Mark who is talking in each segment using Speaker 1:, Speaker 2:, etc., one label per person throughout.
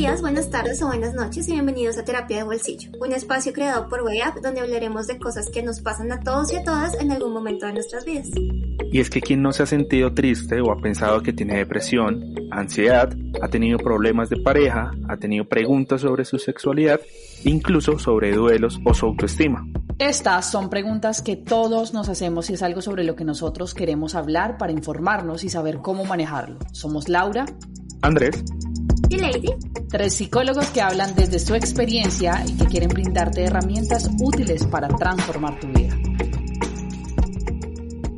Speaker 1: días, buenas tardes o buenas noches y bienvenidos a Terapia de Bolsillo, un espacio creado por WayUp donde hablaremos de cosas que nos pasan a todos y a todas en algún momento de nuestras vidas.
Speaker 2: Y es que quien no se ha sentido triste o ha pensado que tiene depresión, ansiedad, ha tenido problemas de pareja, ha tenido preguntas sobre su sexualidad, incluso sobre duelos o su autoestima.
Speaker 3: Estas son preguntas que todos nos hacemos y es algo sobre lo que nosotros queremos hablar para informarnos y saber cómo manejarlo. Somos Laura,
Speaker 2: Andrés
Speaker 1: ¿Y Lady?
Speaker 3: tres psicólogos que hablan desde su experiencia y que quieren brindarte herramientas útiles para transformar tu vida.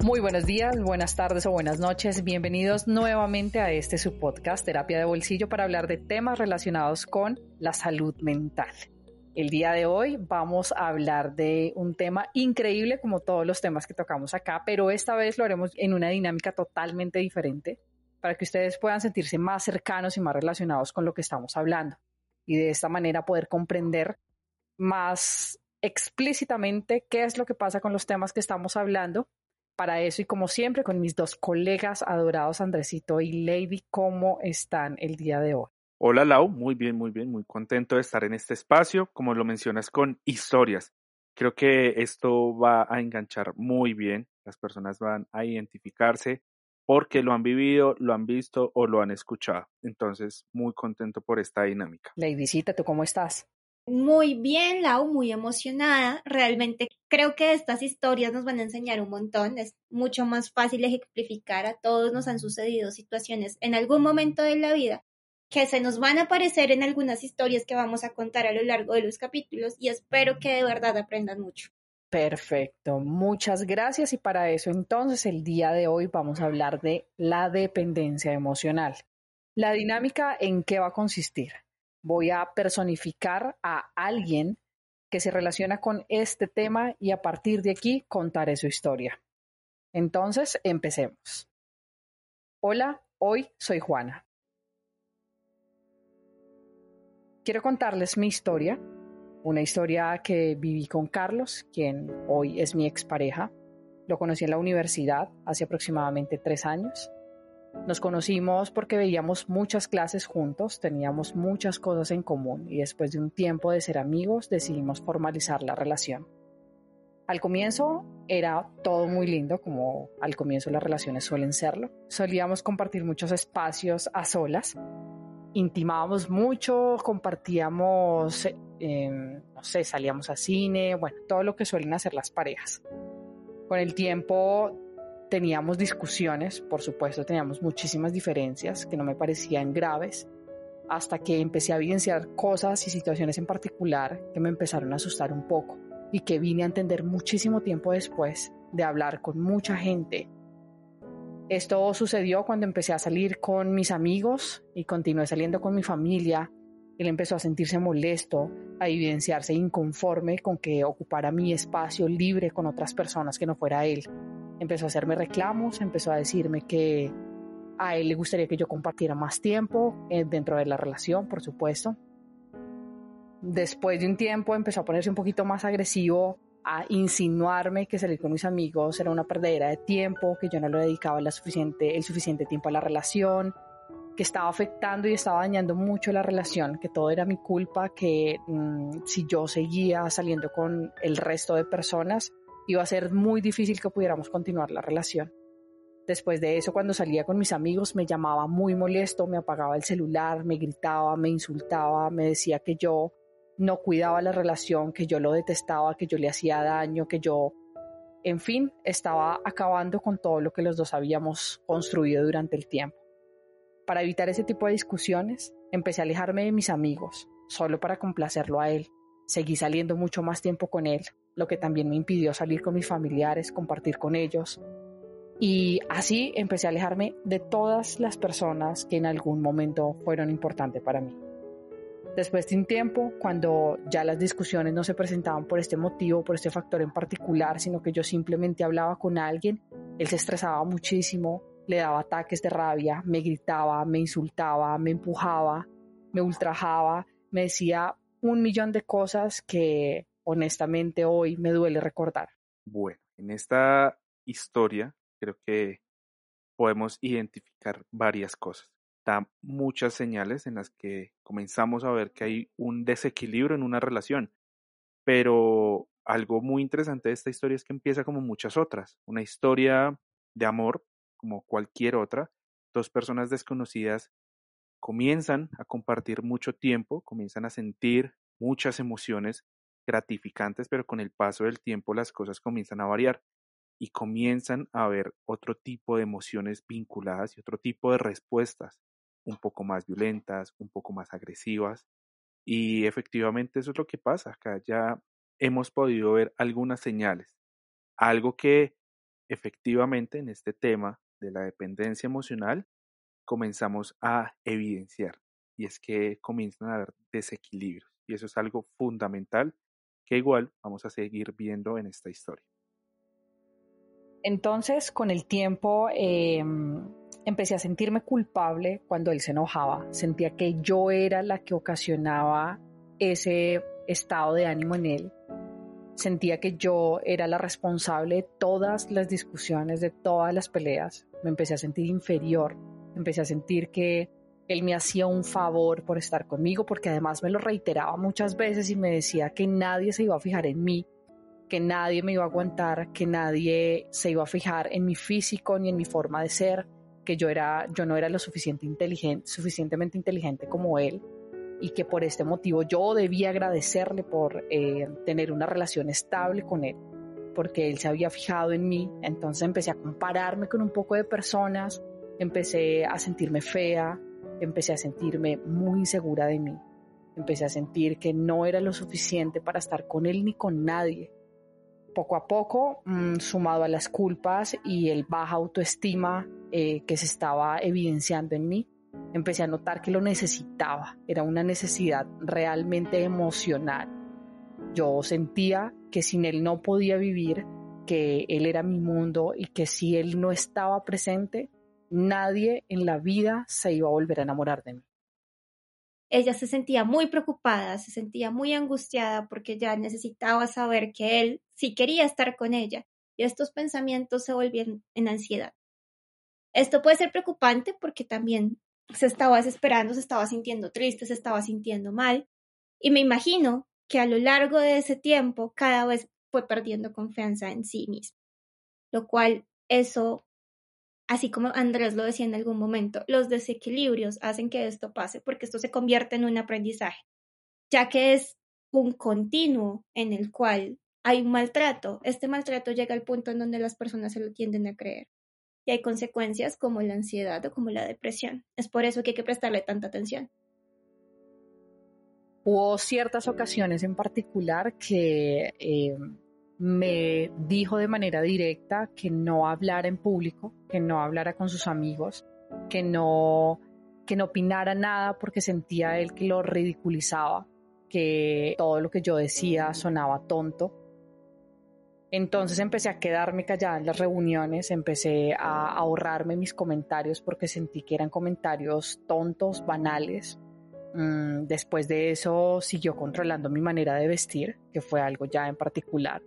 Speaker 3: Muy buenos días, buenas tardes o buenas noches. Bienvenidos nuevamente a este su podcast Terapia de Bolsillo para hablar de temas relacionados con la salud mental. El día de hoy vamos a hablar de un tema increíble como todos los temas que tocamos acá, pero esta vez lo haremos en una dinámica totalmente diferente para que ustedes puedan sentirse más cercanos y más relacionados con lo que estamos hablando y de esta manera poder comprender más explícitamente qué es lo que pasa con los temas que estamos hablando. Para eso y como siempre con mis dos colegas adorados Andresito y Lady, ¿cómo están el día de hoy?
Speaker 2: Hola Lau, muy bien, muy bien, muy contento de estar en este espacio, como lo mencionas, con historias. Creo que esto va a enganchar muy bien, las personas van a identificarse porque lo han vivido, lo han visto o lo han escuchado. Entonces, muy contento por esta dinámica.
Speaker 3: Ladycita, ¿tú cómo estás?
Speaker 1: Muy bien, Lau, muy emocionada. Realmente creo que estas historias nos van a enseñar un montón. Es mucho más fácil ejemplificar. A todos nos han sucedido situaciones en algún momento de la vida que se nos van a aparecer en algunas historias que vamos a contar a lo largo de los capítulos y espero que de verdad aprendan mucho.
Speaker 3: Perfecto, muchas gracias y para eso entonces el día de hoy vamos a hablar de la dependencia emocional. La dinámica en qué va a consistir. Voy a personificar a alguien que se relaciona con este tema y a partir de aquí contaré su historia. Entonces, empecemos. Hola, hoy soy Juana. Quiero contarles mi historia una historia que viví con Carlos, quien hoy es mi expareja. Lo conocí en la universidad hace aproximadamente tres años. Nos conocimos porque veíamos muchas clases juntos, teníamos muchas cosas en común y después de un tiempo de ser amigos decidimos formalizar la relación. Al comienzo era todo muy lindo, como al comienzo las relaciones suelen serlo. Solíamos compartir muchos espacios a solas, intimábamos mucho, compartíamos, eh, no sé, salíamos a cine, bueno, todo lo que suelen hacer las parejas. Con el tiempo teníamos discusiones, por supuesto, teníamos muchísimas diferencias que no me parecían graves, hasta que empecé a evidenciar cosas y situaciones en particular que me empezaron a asustar un poco y que vine a entender muchísimo tiempo después de hablar con mucha gente esto sucedió cuando empecé a salir con mis amigos y continué saliendo con mi familia. Él empezó a sentirse molesto, a evidenciarse inconforme con que ocupara mi espacio libre con otras personas que no fuera él. Empezó a hacerme reclamos, empezó a decirme que a él le gustaría que yo compartiera más tiempo eh, dentro de la relación, por supuesto. Después de un tiempo empezó a ponerse un poquito más agresivo, a insinuarme que salir con mis amigos era una perdedera de tiempo, que yo no le dedicaba el suficiente tiempo a la relación, que estaba afectando y estaba dañando mucho la relación, que todo era mi culpa, que mm, si yo seguía saliendo con el resto de personas, iba a ser muy difícil que pudiéramos continuar la relación. Después de eso, cuando salía con mis amigos, me llamaba muy molesto, me apagaba el celular, me gritaba, me insultaba, me decía que yo no cuidaba la relación, que yo lo detestaba, que yo le hacía daño, que yo, en fin, estaba acabando con todo lo que los dos habíamos construido durante el tiempo. Para evitar ese tipo de discusiones, empecé a alejarme de mis amigos, solo para complacerlo a él. Seguí saliendo mucho más tiempo con él, lo que también me impidió salir con mis familiares, compartir con ellos. Y así empecé a alejarme de todas las personas que en algún momento fueron importantes para mí. Después de un tiempo, cuando ya las discusiones no se presentaban por este motivo, por este factor en particular, sino que yo simplemente hablaba con alguien, él se estresaba muchísimo, le daba ataques de rabia, me gritaba, me insultaba, me empujaba, me ultrajaba, me decía un millón de cosas que honestamente hoy me duele recordar.
Speaker 2: Bueno, en esta historia creo que podemos identificar varias cosas da muchas señales en las que comenzamos a ver que hay un desequilibrio en una relación. Pero algo muy interesante de esta historia es que empieza como muchas otras, una historia de amor como cualquier otra. Dos personas desconocidas comienzan a compartir mucho tiempo, comienzan a sentir muchas emociones gratificantes, pero con el paso del tiempo las cosas comienzan a variar y comienzan a haber otro tipo de emociones vinculadas y otro tipo de respuestas un poco más violentas, un poco más agresivas. Y efectivamente eso es lo que pasa. Acá ya hemos podido ver algunas señales. Algo que efectivamente en este tema de la dependencia emocional comenzamos a evidenciar. Y es que comienzan a haber desequilibrios. Y eso es algo fundamental que igual vamos a seguir viendo en esta historia.
Speaker 3: Entonces, con el tiempo, em, empecé a sentirme culpable cuando él se enojaba. Sentía que yo era la que ocasionaba ese estado de ánimo en él. Sentía que yo era la responsable de todas las discusiones, de todas las peleas. Me empecé a sentir inferior. Empecé a sentir que él me hacía un favor por estar conmigo, porque además me lo reiteraba muchas veces y me decía que nadie se iba a fijar en mí, que nadie me iba a aguantar, que nadie se iba a fijar en mi físico ni en mi forma de ser, que yo, era, yo no era lo suficiente inteligente, suficientemente inteligente como él y que por este motivo yo debía agradecerle por eh, tener una relación estable con él, porque él se había fijado en mí, entonces empecé a compararme con un poco de personas, empecé a sentirme fea, empecé a sentirme muy insegura de mí, empecé a sentir que no era lo suficiente para estar con él ni con nadie. Poco a poco, mm, sumado a las culpas y el baja autoestima eh, que se estaba evidenciando en mí, empecé a notar que lo necesitaba, era una necesidad realmente emocional. Yo sentía que sin él no podía vivir, que él era mi mundo y que si él no estaba presente, nadie en la vida se iba a volver a enamorar de mí.
Speaker 1: Ella se sentía muy preocupada, se sentía muy angustiada porque ya necesitaba saber que él sí quería estar con ella y estos pensamientos se volvieron en ansiedad. Esto puede ser preocupante porque también se estaba desesperando, se estaba sintiendo triste, se estaba sintiendo mal. Y me imagino que a lo largo de ese tiempo cada vez fue perdiendo confianza en sí mismo. Lo cual eso, así como Andrés lo decía en algún momento, los desequilibrios hacen que esto pase porque esto se convierte en un aprendizaje, ya que es un continuo en el cual hay un maltrato. Este maltrato llega al punto en donde las personas se lo tienden a creer y hay consecuencias como la ansiedad o como la depresión. Es por eso que hay que prestarle tanta atención.
Speaker 3: Hubo ciertas ocasiones en particular que eh, me dijo de manera directa que no hablara en público, que no hablara con sus amigos, que no, que no opinara nada porque sentía él que lo ridiculizaba, que todo lo que yo decía sonaba tonto entonces empecé a quedarme callada en las reuniones, empecé a ahorrarme mis comentarios porque sentí que eran comentarios tontos, banales. Mm, después de eso siguió controlando mi manera de vestir, que fue algo ya en particular,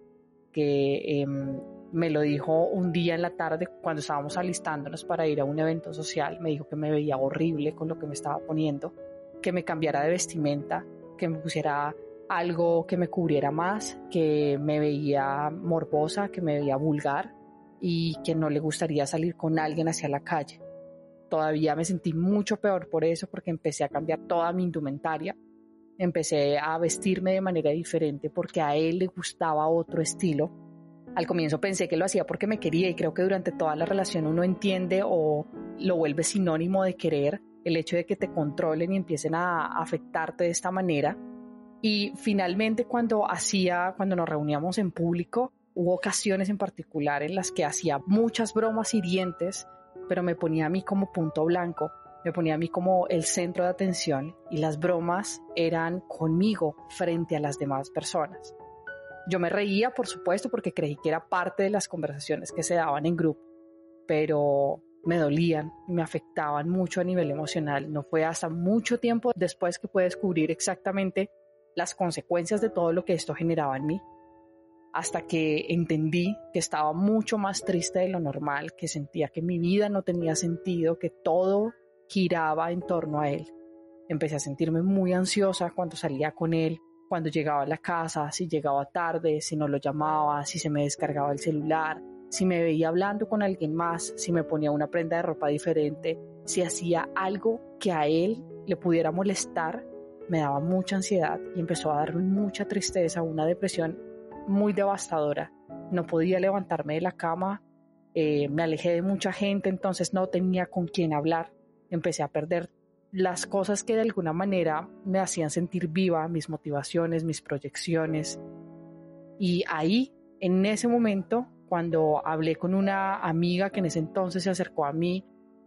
Speaker 3: que em, me lo dijo un día en la tarde cuando estábamos alistándonos para ir a un evento social, me dijo que me veía horrible con lo que me estaba poniendo, que me cambiara de vestimenta, que me pusiera algo que me cubriera más, que me veía morbosa, que me veía vulgar y que no le gustaría salir con alguien hacia la calle. Todavía me sentí mucho peor por eso porque empecé a cambiar toda mi indumentaria, empecé a vestirme de manera diferente porque a él le gustaba otro estilo. Al comienzo pensé que lo hacía porque me quería y creo que durante toda la relación uno entiende o lo vuelve sinónimo de querer el hecho de que te controlen y empiecen a afectarte de esta manera y finalmente cuando hacía, cuando nos reuníamos en público, Hubo ocasiones en particular en las que hacía muchas bromas hirientes, pero me ponía a mí como punto blanco, me ponía a mí como el centro de atención y las bromas eran conmigo frente a las demás personas. Yo me reía, por supuesto, porque creí que era parte de las conversaciones que se daban en grupo, pero me dolían me afectaban mucho a nivel emocional. No fue hasta mucho tiempo después que pude descubrir exactamente las consecuencias de todo lo que esto generaba en mí hasta que entendí que estaba mucho más triste de lo normal, que sentía que mi vida no tenía sentido, que todo giraba en torno a él. Empecé a sentirme muy ansiosa cuando salía con él, cuando llegaba a la casa, si llegaba tarde, si no lo llamaba, si se me descargaba el celular, si me veía hablando con alguien más, si me ponía una prenda de ropa diferente, si hacía algo que a él le pudiera molestar, me daba mucha ansiedad y empezó a darme mucha tristeza, una depresión muy devastadora. No podía levantarme de la cama, eh, me alejé de mucha gente, entonces no tenía con quién hablar. Empecé a perder las cosas que de alguna manera me hacían sentir viva, mis motivaciones, mis proyecciones. Y ahí, en ese momento, cuando hablé con una amiga que en ese entonces se acercó a mí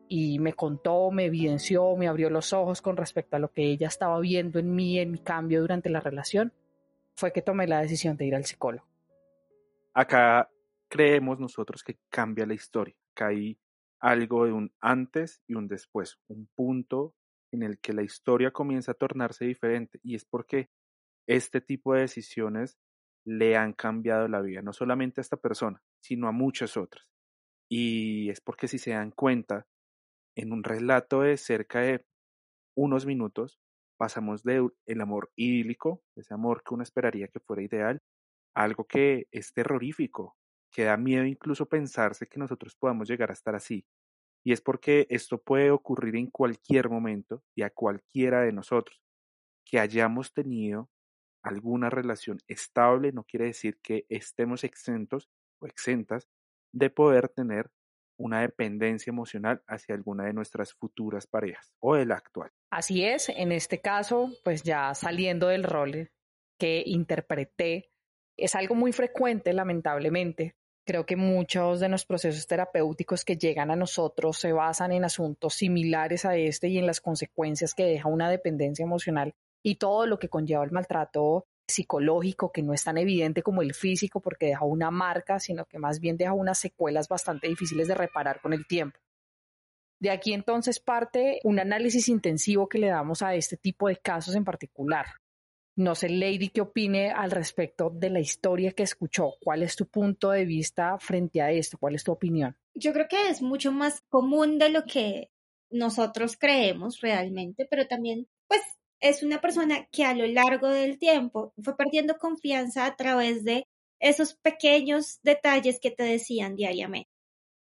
Speaker 3: y me contó, me evidenció, me abrió los ojos con respecto a lo que ella estaba viendo en mí, en mi cambio durante la relación, fue que tomé la decisión de ir al psicólogo.
Speaker 2: Acá creemos nosotros que cambia la historia, que hay algo de un antes y un después, un punto en el que la historia comienza a tornarse diferente y es porque este tipo de decisiones le han cambiado la vida, no solamente a esta persona, sino a muchas otras. Y es porque si se dan cuenta, en un relato de cerca de unos minutos, pasamos de el amor idílico, ese amor que uno esperaría que fuera ideal, a algo que es terrorífico, que da miedo incluso pensarse que nosotros podamos llegar a estar así. Y es porque esto puede ocurrir en cualquier momento y a cualquiera de nosotros. Que hayamos tenido alguna relación estable no quiere decir que estemos exentos o exentas de poder tener una dependencia emocional hacia alguna de nuestras futuras parejas o de la actual.
Speaker 3: Así es, en este caso, pues ya saliendo del rol que interpreté, es algo muy frecuente, lamentablemente. Creo que muchos de los procesos terapéuticos que llegan a nosotros se basan en asuntos similares a este y en las consecuencias que deja una dependencia emocional y todo lo que conlleva el maltrato psicológico que no es tan evidente como el físico porque deja una marca, sino que más bien deja unas secuelas bastante difíciles de reparar con el tiempo. De aquí entonces parte un análisis intensivo que le damos a este tipo de casos en particular. No sé, Lady, qué opine al respecto de la historia que escuchó. ¿Cuál es tu punto de vista frente a esto? ¿Cuál es tu opinión?
Speaker 1: Yo creo que es mucho más común de lo que nosotros creemos realmente, pero también, pues, es una persona que a lo largo del tiempo fue perdiendo confianza a través de esos pequeños detalles que te decían diariamente.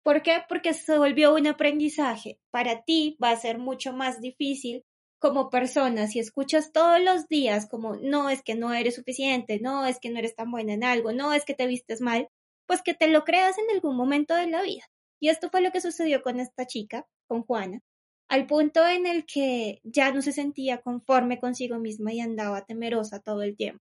Speaker 1: ¿Por qué? Porque se volvió un aprendizaje. Para ti va a ser mucho más difícil como persona si escuchas todos los días como no es que no eres suficiente, no es que no eres tan buena en algo, no es que te vistes mal, pues que te lo creas en algún momento de la vida. Y esto fue lo que sucedió con esta chica, con Juana, al punto en el que ya no se sentía conforme consigo misma y andaba temerosa todo el tiempo.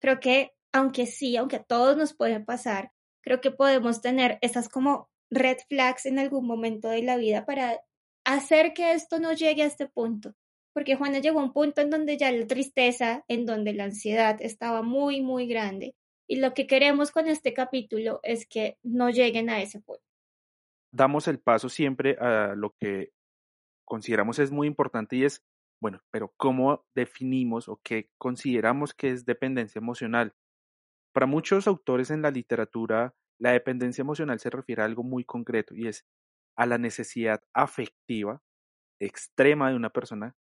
Speaker 1: Creo que, aunque sí, aunque a todos nos puede pasar, creo que podemos tener esas como red flags en algún momento de la vida para hacer que esto no llegue a este punto. Porque Juana llegó a un punto en donde ya la tristeza, en donde la ansiedad estaba muy, muy grande. Y lo que queremos con este capítulo es que no lleguen a ese punto.
Speaker 2: Damos el paso siempre a lo que consideramos es muy importante y es, bueno, pero ¿cómo definimos o qué consideramos que es dependencia emocional? Para muchos autores en la literatura, la dependencia emocional se refiere a algo muy concreto y es a la necesidad afectiva extrema de una persona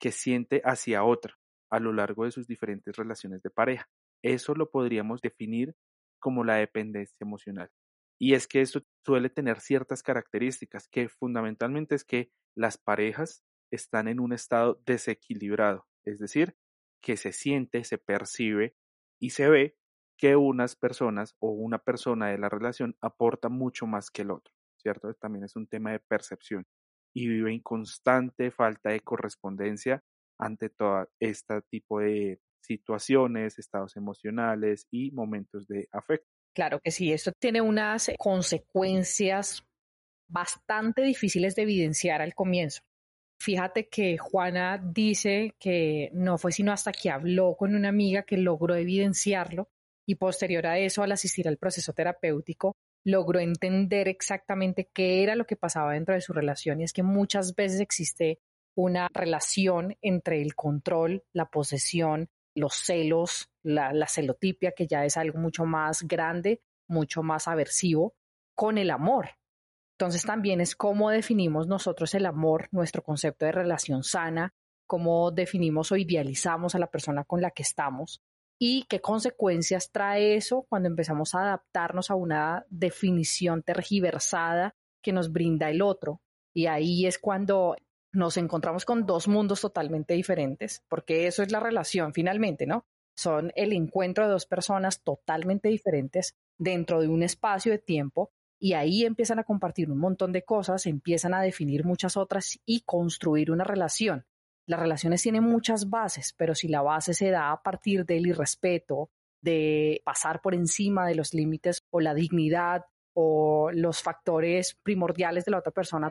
Speaker 2: que siente hacia otra a lo largo de sus diferentes relaciones de pareja. Eso lo podríamos definir como la dependencia emocional. Y es que esto suele tener ciertas características que fundamentalmente es que las parejas están en un estado desequilibrado, es decir, que se siente, se percibe y se ve que unas personas o una persona de la relación aporta mucho más que el otro, ¿cierto? También es un tema de percepción y vive en constante falta de correspondencia ante todo este tipo de situaciones, estados emocionales y momentos de afecto.
Speaker 3: Claro que sí, esto tiene unas consecuencias bastante difíciles de evidenciar al comienzo. Fíjate que Juana dice que no fue sino hasta que habló con una amiga que logró evidenciarlo y posterior a eso, al asistir al proceso terapéutico, logró entender exactamente qué era lo que pasaba dentro de su relación y es que muchas veces existe una relación entre el control, la posesión, los celos, la, celotipia, que ya es algo mucho más grande, mucho más aversivo, con el amor. Entonces también es cómo definimos nosotros el amor, nuestro concepto de relación sana, cómo definimos o idealizamos a la persona con la que estamos y qué consecuencias trae eso cuando empezamos a adaptarnos a una definición tergiversada que nos brinda el otro. Y ahí es cuando nos encontramos con dos mundos totalmente diferentes, porque eso es la relación finalmente, ¿no? Son el encuentro de dos personas totalmente diferentes dentro de un espacio de tiempo y ahí empiezan a compartir un montón de cosas, empiezan a definir muchas otras y construir una relación. Las relaciones tienen muchas bases, pero si la base se da a partir del irrespeto, de pasar por encima de los límites o la dignidad o los factores primordiales de la otra persona,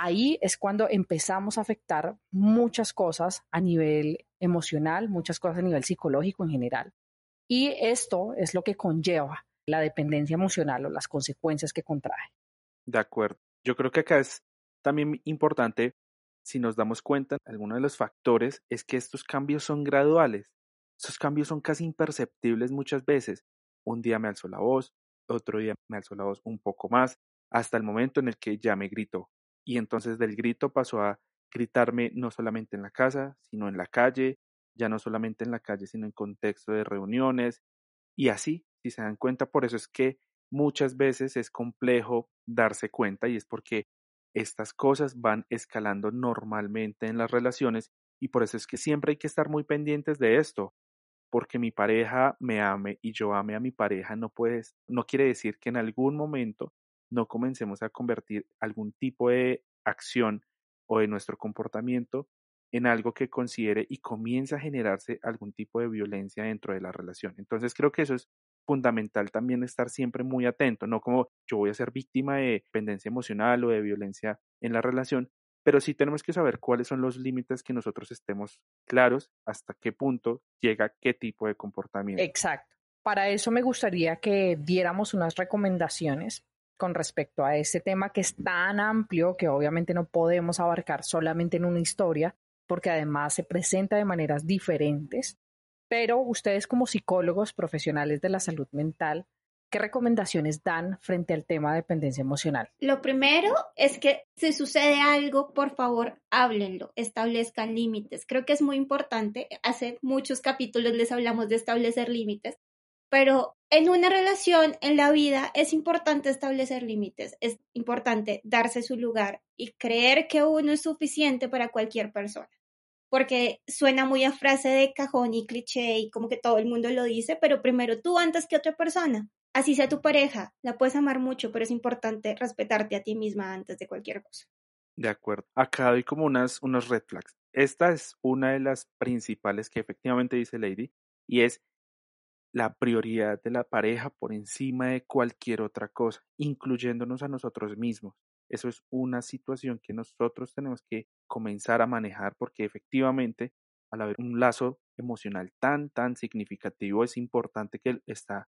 Speaker 3: ahí es cuando empezamos a afectar muchas cosas a nivel emocional, muchas cosas a nivel psicológico en general. Y esto es lo que conlleva la dependencia emocional o las consecuencias que contrae.
Speaker 2: De acuerdo. Yo creo que acá es también importante, si nos damos cuenta, alguno de los factores es que estos cambios son graduales. Estos cambios son casi imperceptibles muchas veces. Un día me alzó la voz, otro día me alzó la voz un poco más, hasta el momento en el que ya me gritó y entonces del grito pasó a gritarme no solamente en la casa, sino en la calle, ya no solamente en la calle, sino en contexto de reuniones y así, si se dan cuenta, por eso es que muchas veces es complejo darse cuenta y es porque estas cosas van escalando normalmente en las relaciones y por eso es que siempre hay que estar muy pendientes de esto, porque mi pareja me ame y yo ame a mi pareja no puedes, no quiere decir que en algún momento no comencemos a convertir algún tipo de acción o de nuestro comportamiento en algo que considere y comienza a generarse algún tipo de violencia dentro de la relación. Entonces creo que eso es fundamental también estar siempre muy atento, no como yo voy a ser víctima de dependencia emocional o de violencia en la relación, pero sí tenemos que saber cuáles son los límites que nosotros estemos claros hasta qué punto llega qué tipo de comportamiento.
Speaker 3: Exacto. Para eso me gustaría que diéramos unas recomendaciones con respecto a este tema que es tan amplio que obviamente no podemos abarcar solamente en una historia, porque además se presenta de maneras diferentes. Pero ustedes como psicólogos profesionales de la salud mental, ¿qué recomendaciones dan frente al tema de dependencia emocional?
Speaker 1: Lo primero es que si sucede algo, por favor, háblenlo, establezcan límites. Creo que es muy importante. Hace muchos capítulos les hablamos de establecer límites pero en una relación, en la vida, es importante establecer límites, es importante darse su lugar y creer que uno es suficiente para cualquier persona. Porque suena muy a frase de cajón y cliché y como que todo el mundo lo dice, pero primero tú antes que otra persona. Así sea tu pareja, la puedes amar mucho, pero es importante respetarte a ti misma antes de cualquier cosa.
Speaker 2: De acuerdo. Acá doy como unas, unos red flags. Esta es una de las principales que efectivamente dice Lady y es la prioridad de la pareja por encima de cualquier otra cosa, incluyéndonos a nosotros mismos. Eso es una situación que nosotros tenemos que comenzar a manejar porque efectivamente al haber un lazo emocional tan, tan significativo, es importante que él está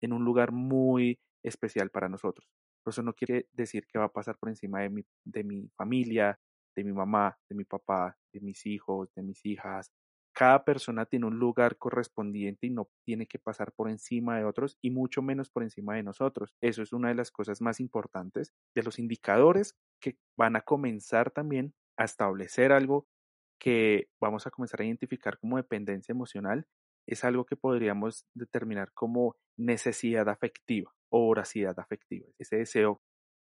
Speaker 2: en un lugar muy especial para nosotros. Por eso no quiere decir que va a pasar por encima de mi, de mi familia, de mi mamá, de mi papá, de mis hijos, de mis hijas, cada persona tiene un lugar correspondiente y no tiene que pasar por encima de otros y mucho menos por encima de nosotros. Eso es una de las cosas más importantes de los indicadores que van a comenzar también a establecer algo que vamos a comenzar a identificar como dependencia emocional. Es algo que podríamos determinar como necesidad afectiva o voracidad afectiva. Ese deseo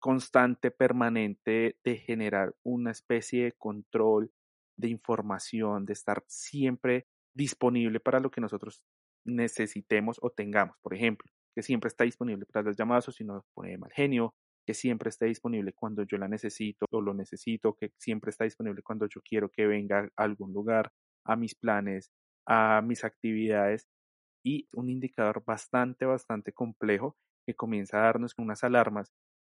Speaker 2: constante, permanente de generar una especie de control, de información, de estar siempre disponible para lo que nosotros necesitemos o tengamos. Por ejemplo, que siempre está disponible para las llamadas o si no pone mal genio, que siempre esté disponible cuando yo la necesito o lo necesito, que siempre está disponible cuando yo quiero que venga a algún lugar, a mis planes, a mis actividades. y un indicador bastante, bastante complejo que comienza a darnos unas alarmas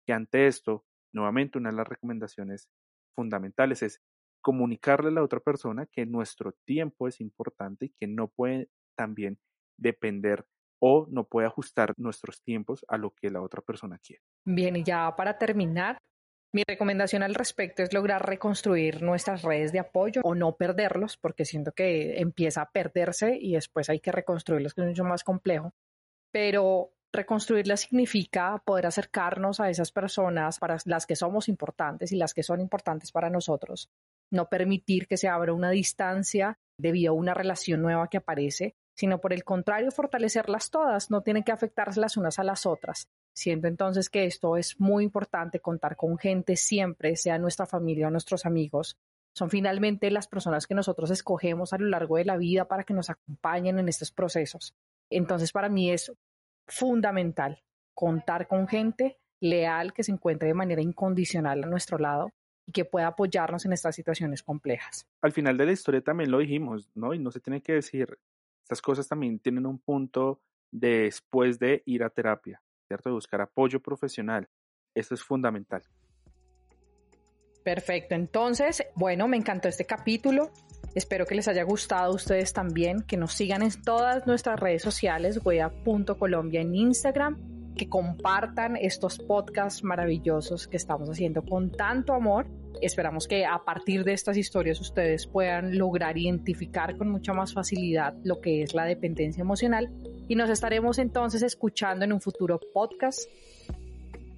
Speaker 2: que ante esto, nuevamente una de las recomendaciones fundamentales es comunicarle a la otra persona que nuestro tiempo es importante y que no puede también depender o no puede ajustar nuestros tiempos a lo que la otra persona quiere.
Speaker 3: Bien, y ya para terminar, mi recomendación al respecto es lograr reconstruir nuestras redes de apoyo o no perderlos, porque siento que empieza a perderse y después hay que reconstruirlos, que es mucho más complejo. Pero reconstruirlas significa poder acercarnos a esas personas para las que somos importantes y las que son importantes para nosotros. No permitir que se abra una distancia debido a una relación nueva que aparece, sino por el contrario fortalecerlas todas, no tienen que afectarse las unas a las otras. Siento entonces que esto es muy importante, contar con gente siempre, sea nuestra familia o nuestros amigos. Son finalmente las personas que nosotros escogemos a lo largo de la vida para que nos acompañen en estos procesos. Entonces, para mí es fundamental contar con gente leal que se encuentre de manera incondicional a nuestro lado y que pueda apoyarnos en estas situaciones complejas.
Speaker 2: Al final de la historia también lo dijimos, ¿no? Y no se tiene que decir, estas cosas también tienen un punto después de ir a terapia. ¿cierto? De buscar apoyo profesional. Esto es fundamental.
Speaker 3: Perfecto, entonces, bueno, me encantó este capítulo. Espero que les haya gustado a ustedes también, que nos sigan en todas nuestras redes sociales, wea.colombia en Instagram, que compartan estos podcasts maravillosos que estamos haciendo con tanto amor. Esperamos que a partir de estas historias ustedes puedan lograr identificar con mucha más facilidad lo que es la dependencia emocional y nos estaremos entonces escuchando en un futuro podcast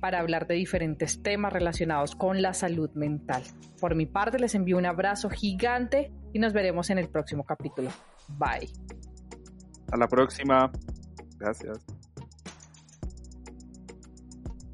Speaker 3: para hablar de diferentes temas relacionados con la salud mental. Por mi parte les envío un abrazo gigante y nos veremos en el próximo capítulo. Bye.
Speaker 2: A la próxima. Gracias.